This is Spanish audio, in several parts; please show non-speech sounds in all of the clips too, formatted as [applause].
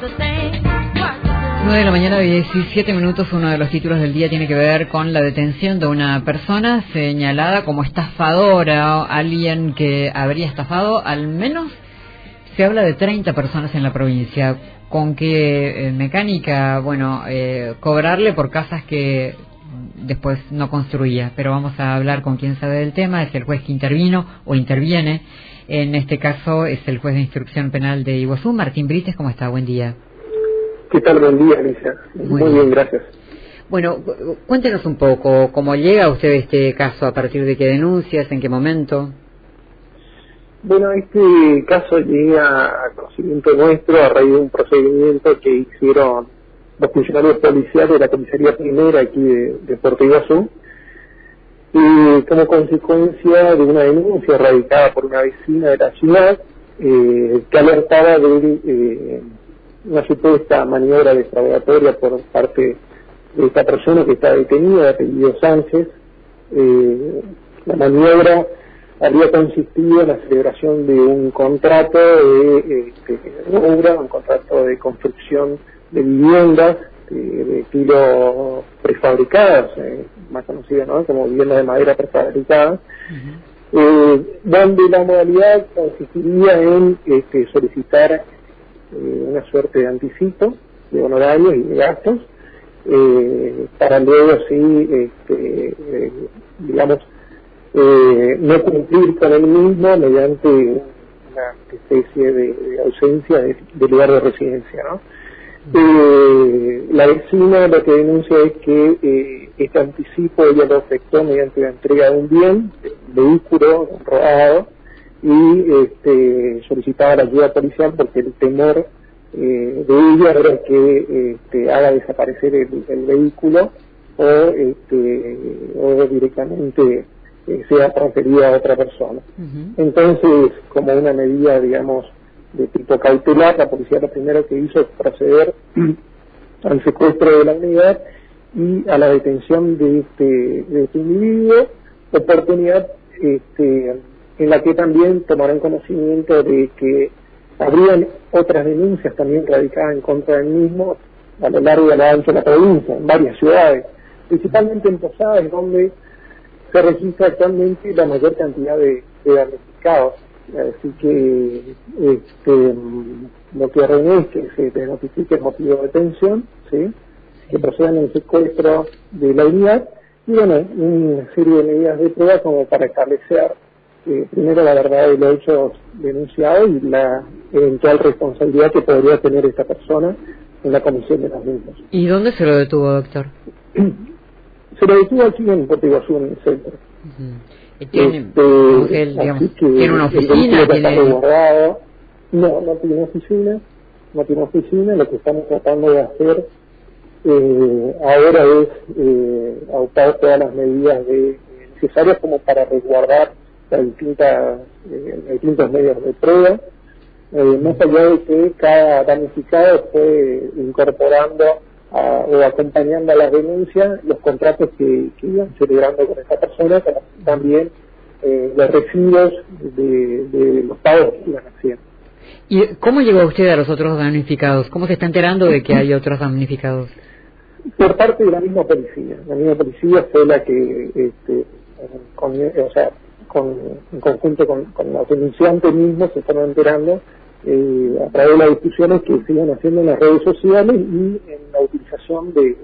9 de la mañana, 17 minutos. Uno de los títulos del día tiene que ver con la detención de una persona señalada como estafadora, alguien que habría estafado al menos se habla de 30 personas en la provincia. ¿Con qué eh, mecánica? Bueno, eh, cobrarle por casas que después no construía. Pero vamos a hablar con quien sabe del tema. Es el juez que intervino o interviene. En este caso es el juez de instrucción penal de Iguazú, Martín Brites. ¿Cómo está? Buen día. ¿Qué tal? Buen día, Alicia. Muy, bien. gracias. Bueno, cuéntenos un poco, ¿cómo llega usted este caso? ¿A partir de qué denuncias? ¿En qué momento? Bueno, este caso llega a conocimiento nuestro a raíz de un procedimiento que hicieron los funcionarios policiales de la comisaría primera aquí de, Puerto Iguazú y como consecuencia de una denuncia radicada por una vecina de la ciudad eh, que alertaba de eh, una supuesta maniobra defraudatoria por parte de esta persona que está detenida, de apellido Sánchez. Eh, la maniobra había consistido en la celebración de un contrato de, obra, un contrato de construcción de viviendas de estilo prefabricadas, eh, más conocidas ¿no? como viviendas de madera prefabricadas, eh, donde la modalidad consistiría en este, solicitar eh, una suerte de anticipo de honorarios y de gastos, eh, para luego así, este, eh, no cumplir con el mismo mediante una especie de, ausencia de, lugar de residencia. ¿no? la vecina lo que denuncia es que este anticipo ella lo afectó mediante la entrega de un bien, vehículo robado, y este, solicitaba la ayuda policial porque el temor eh, de ella era que este, haga desaparecer el, vehículo o, este, o directamente eh, sea transferida a otra persona. Entonces, como una medida, digamos, de tipo cautelar, la policía lo primero que hizo es proceder [clears throat] al secuestro de la unidad y a la detención de este, de este individuo, oportunidad este, en la que también tomarán conocimiento de que habrían otras denuncias también radicadas en contra del mismo a lo largo y a lo ancho de la provincia, en varias ciudades, principalmente en Posadas, donde se registra actualmente la mayor cantidad de, damnificados. Así que este, lo que haré es que se notifique el motivo de detención, ¿sí? que procedan el secuestro de la unidad y bueno, una serie de medidas de prueba como para establecer eh, primero la verdad de los hechos denunciados y la eventual responsabilidad que podría tener esta persona en la comisión de las mismas. ¿Y dónde se lo detuvo, doctor? [clears throat] se lo detuvo aquí en en el centro. ¿Tiene, este, ¿tiene una oficina? No, no tiene oficina, no tiene oficina, lo que estamos tratando de hacer eh, ahora es eh, adoptar todas las medidas de, necesarias como para resguardar las distintas, eh, distintos medios de prueba, eh, más allá de que cada damnificado fue incorporando o acompañando a las denuncias los contratos que, iban celebrando con esta persona, también eh, los recibos de, los pagos que iban haciendo. ¿Y cómo llegó usted a los otros damnificados? ¿Cómo se está enterando de que hay otros damnificados? Por parte de la misma policía. La misma policía fue la que, este, con, o sea, con, en conjunto con, con los denunciantes mismos se están enterando eh, a través de las discusiones que siguen haciendo en las redes sociales y en la utilización de,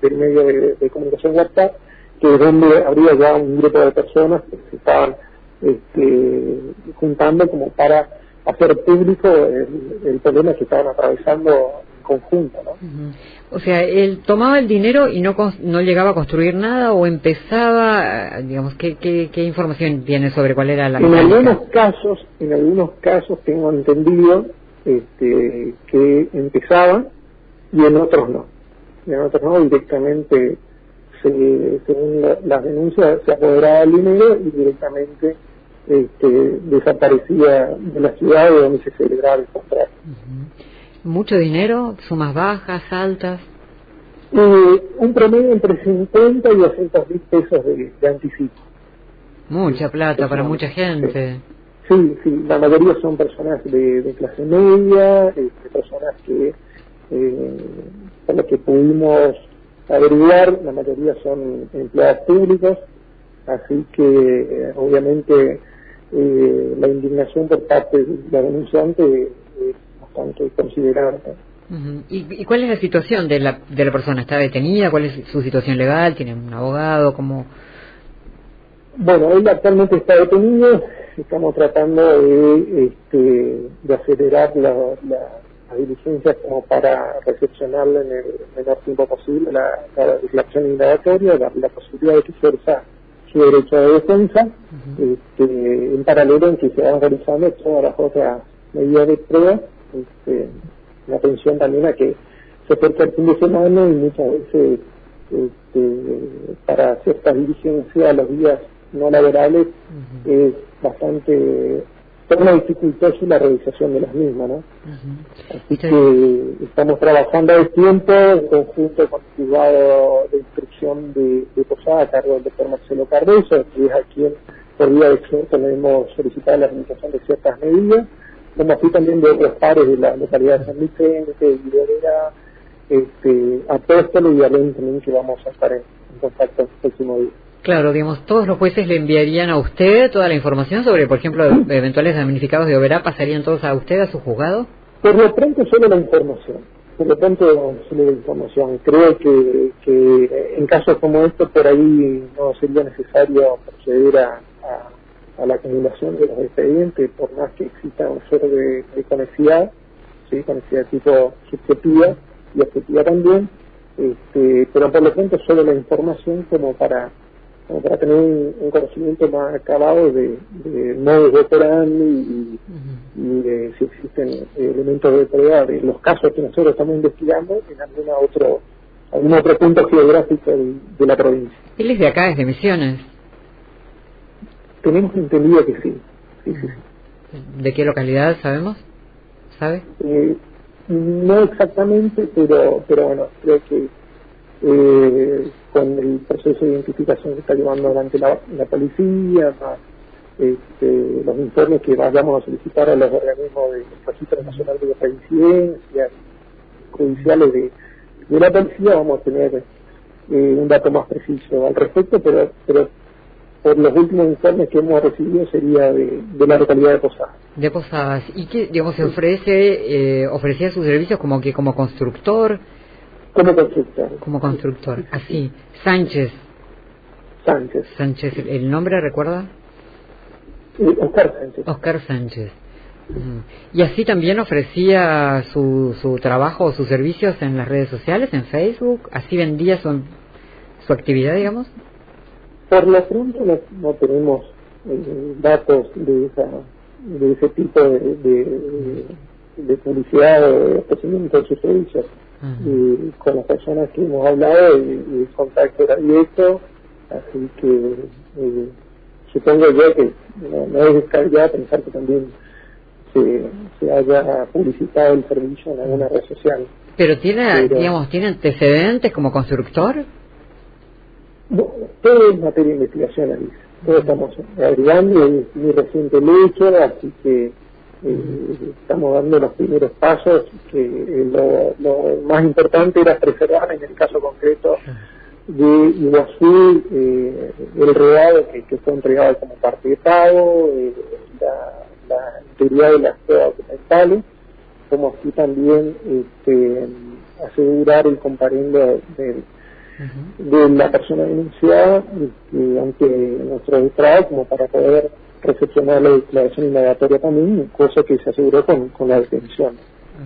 del medio de, comunicación WhatsApp, que es donde habría ya un grupo de personas que se estaban este, juntando como para hacer público el, problema que estaban atravesando conjunto. ¿no? O sea, él tomaba el dinero y no, no llegaba a construir nada o empezaba, digamos, ¿qué, qué, información tiene sobre cuál era la... En algunos casos, en algunos casos tengo entendido este, que empezaba y en otros no. Y en otros no, directamente, se, según las denuncias, se apoderaba el dinero y directamente este, desaparecía de la ciudad de donde se celebraba el contrato. ¿Mucho dinero? ¿Sumas bajas, altas? Eh, un promedio entre 50 y 200 mil pesos de, anticipo. Mucha plata para mucha gente. Sí, sí, la mayoría son personas de, clase media, este, personas que, eh, por lo que pudimos averiguar, la mayoría son empleados públicos, así que eh, obviamente eh, la indignación por parte de la denunciante es bastante considerable. ¿Y, cuál es la situación de la, de la persona? ¿Está detenida? ¿Cuál es su situación legal? ¿Tiene un abogado? ¿Cómo...? Bueno, él actualmente está detenido. Estamos tratando de, este, de acelerar la, las diligencias como para recepcionarle en el menor tiempo posible la, la declaración indagatoria, darle la posibilidad de que ejerza su derecho de defensa, este, en paralelo en que se van realizando todas las otras medidas de prueba, este, la atención también a que se acerca el fin de semana y muchas veces este, para ciertas diligencias a los días no laborales es bastante torna dificultosa la realización de las mismas, ¿no? Así que estamos trabajando a tiempo en conjunto con el juzgado de instrucción de, Posada a cargo del doctor Marcelo Cardoso, que es a quien por vía de le hemos solicitado la realización de ciertas medidas, como así también de otros pares de la localidad de San Vicente, de Villarera, este, Apóstolo y Alén también que vamos a estar en, en contacto el próximo día. Claro, digamos, todos los jueces le enviarían a usted toda la información sobre, por ejemplo, [clears throat] eventuales damnificados de Oberá, ¿pasarían todos a usted, a su juzgado? Por lo pronto solo la información, por lo pronto solo la información. Creo que, que en casos como estos por ahí no sería necesario proceder a, a, la acumulación de los expedientes, por más que exista un suerte de, de conexidad, ¿sí? conexidad tipo subjetiva y objetiva también, este, pero por lo pronto solo la información como para como para tener un, conocimiento más acabado de, de modos de operar y, de si existen elementos de prueba de los casos que nosotros estamos investigando en alguna otro, algún otro punto geográfico de, la provincia. ¿Él es de acá, es de Misiones? Tenemos entendido que sí. ¿De qué localidad sabemos? ¿Sabe? Eh, no exactamente, pero, pero bueno, creo que eh, con el proceso de identificación que está llevando adelante la, policía, este, los informes que vayamos a solicitar a los organismos del Registro Nacional de Reincidencias, judiciales de, de la policía, vamos a tener eh, un dato más preciso al respecto, pero, pero por los últimos informes que hemos recibido sería de, de la localidad de Posadas. De Posadas. ¿Y qué, digamos, se ofrece, eh, ofrecía sus servicios como que como constructor? Como constructor. Como constructor, así. Sánchez. Sánchez. Sánchez, ¿el nombre recuerda? Oscar Sánchez. Oscar Sánchez. Y así también ofrecía su, su trabajo o sus servicios en las redes sociales, en Facebook, así vendía su, su actividad, digamos. Por lo pronto no, tenemos eh, datos de, esa, de ese tipo de, de, de publicidad o de ofrecimiento de sus servicios y con las personas que hemos hablado y, contacto era directo, así que eh, supongo yo que no, es descabellado pensar que también se, se, haya publicitado el servicio en alguna red social. Pero tiene, digamos, tiene antecedentes como constructor. No, todo es materia de investigación, Alice. Todos estamos averiguando, es muy reciente el hecho, así que eh, estamos dando los primeros pasos, que eh, lo, más importante era preservar en el caso concreto de Iguazú eh, el rodado que, fue entregado como parte de pago, eh, la, integridad de las pruebas documentales, como así también este, asegurar el comparendo de, de la persona denunciada este, ante nuestro estrado como para poder recepcionar la declaración indagatoria también, cosa que se aseguró con, con la detención.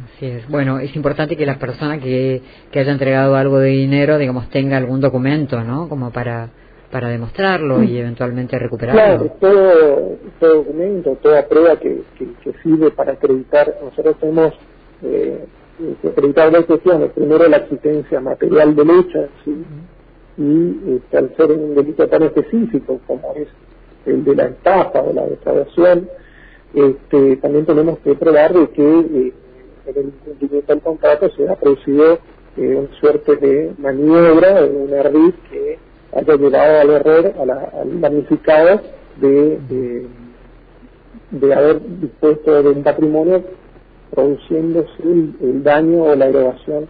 Así es. Bueno, es importante que la persona que, que haya entregado algo de dinero, digamos, tenga algún documento, ¿no? Como para para demostrarlo y eventualmente recuperarlo. Claro, todo, todo documento, toda prueba que, que, sirve para acreditar, nosotros tenemos eh, acreditar dos cuestiones. Primero, la existencia material del hecho, ¿sí? y este, al ser un delito tan específico como es el de la estafa o la defraudación, este, también tenemos que probar de que eh, en el cumplimiento del contrato se ha producido eh, una suerte de maniobra, un ardid que haya llevado al error, a la, al damnificado de, de haber dispuesto de un patrimonio produciéndose el, daño o la erogación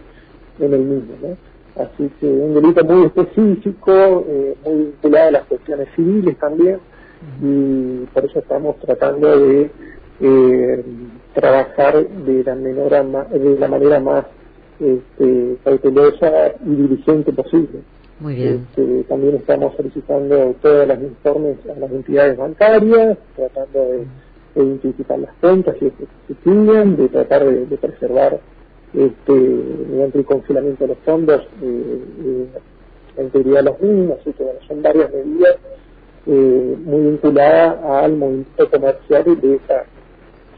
en el mismo. ¿no? Así que un delito muy específico, eh, muy vinculado a las cuestiones civiles también, y por eso estamos tratando de eh, trabajar de la, menor de la manera más este, cautelosa y dirigente posible. Muy bien. Este, también estamos solicitando todos los informes a las entidades bancarias, tratando de, identificar las cuentas y que se tienen, de tratar de, preservar este, mediante el congelamiento de los fondos eh, eh, la integridad de los mismos, así que bueno, son varias medidas eh, muy vinculadas al movimiento comercial de esa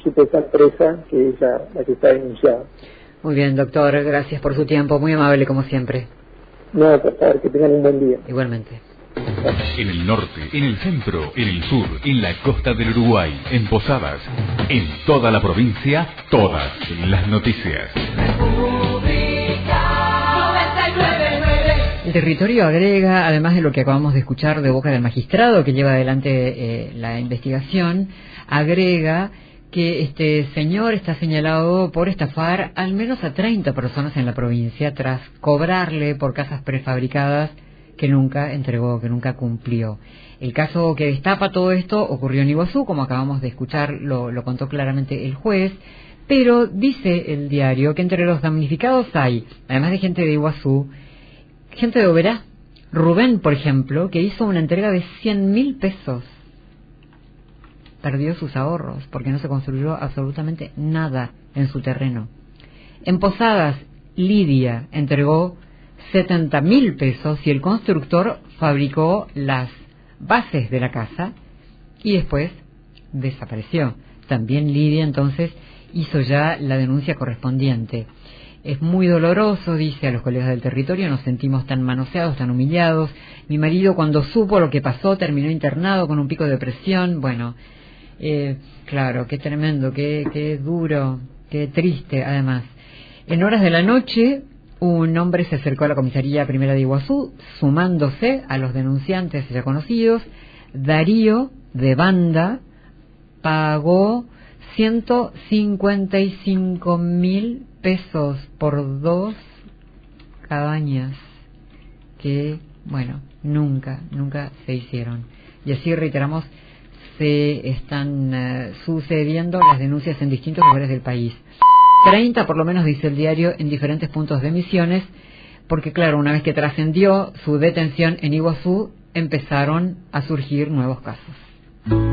supuesta empresa que es la que está denunciada. Muy bien, doctor, gracias por su tiempo, muy amable como siempre. No, por favor, que tengan un buen día. Igualmente. En el norte, en el centro, en el sur, en la costa del Uruguay, en Posadas, en toda la provincia, todas las noticias. El territorio agrega, además de lo que acabamos de escuchar de boca del magistrado que lleva adelante eh, la investigación, agrega que este señor está señalado por estafar al menos a 30 personas en la provincia tras cobrarle por casas prefabricadas que nunca entregó, que nunca cumplió. El caso que destapa todo esto ocurrió en Iguazú, como acabamos de escuchar, lo, contó claramente el juez, pero dice el diario que entre los damnificados hay, además de gente de Iguazú, gente de Oberá. Rubén, por ejemplo, que hizo una entrega de 100 mil pesos perdió sus ahorros porque no se construyó absolutamente nada en su terreno. En Posadas, Lidia entregó 70 mil pesos y el constructor fabricó las bases de la casa y después desapareció. También Lidia entonces hizo ya la denuncia correspondiente. Es muy doloroso, dice a los colegas del territorio, nos sentimos tan manoseados, tan humillados. Mi marido cuando supo lo que pasó terminó internado con un pico de presión. Bueno, eh, claro, qué tremendo, qué, qué duro, qué triste además. En horas de la noche, un hombre se acercó a la comisaría primera de Iguazú, sumándose a los denunciantes ya conocidos. Darío, de banda, pagó 155 mil pesos por dos cabañas que, bueno, nunca, nunca se hicieron. Y así reiteramos se están eh, sucediendo las denuncias en distintos lugares del país. 30 por lo menos dice el diario en diferentes puntos de emisiones, porque claro, una vez que trascendió su detención en Iguazú, empezaron a surgir nuevos casos.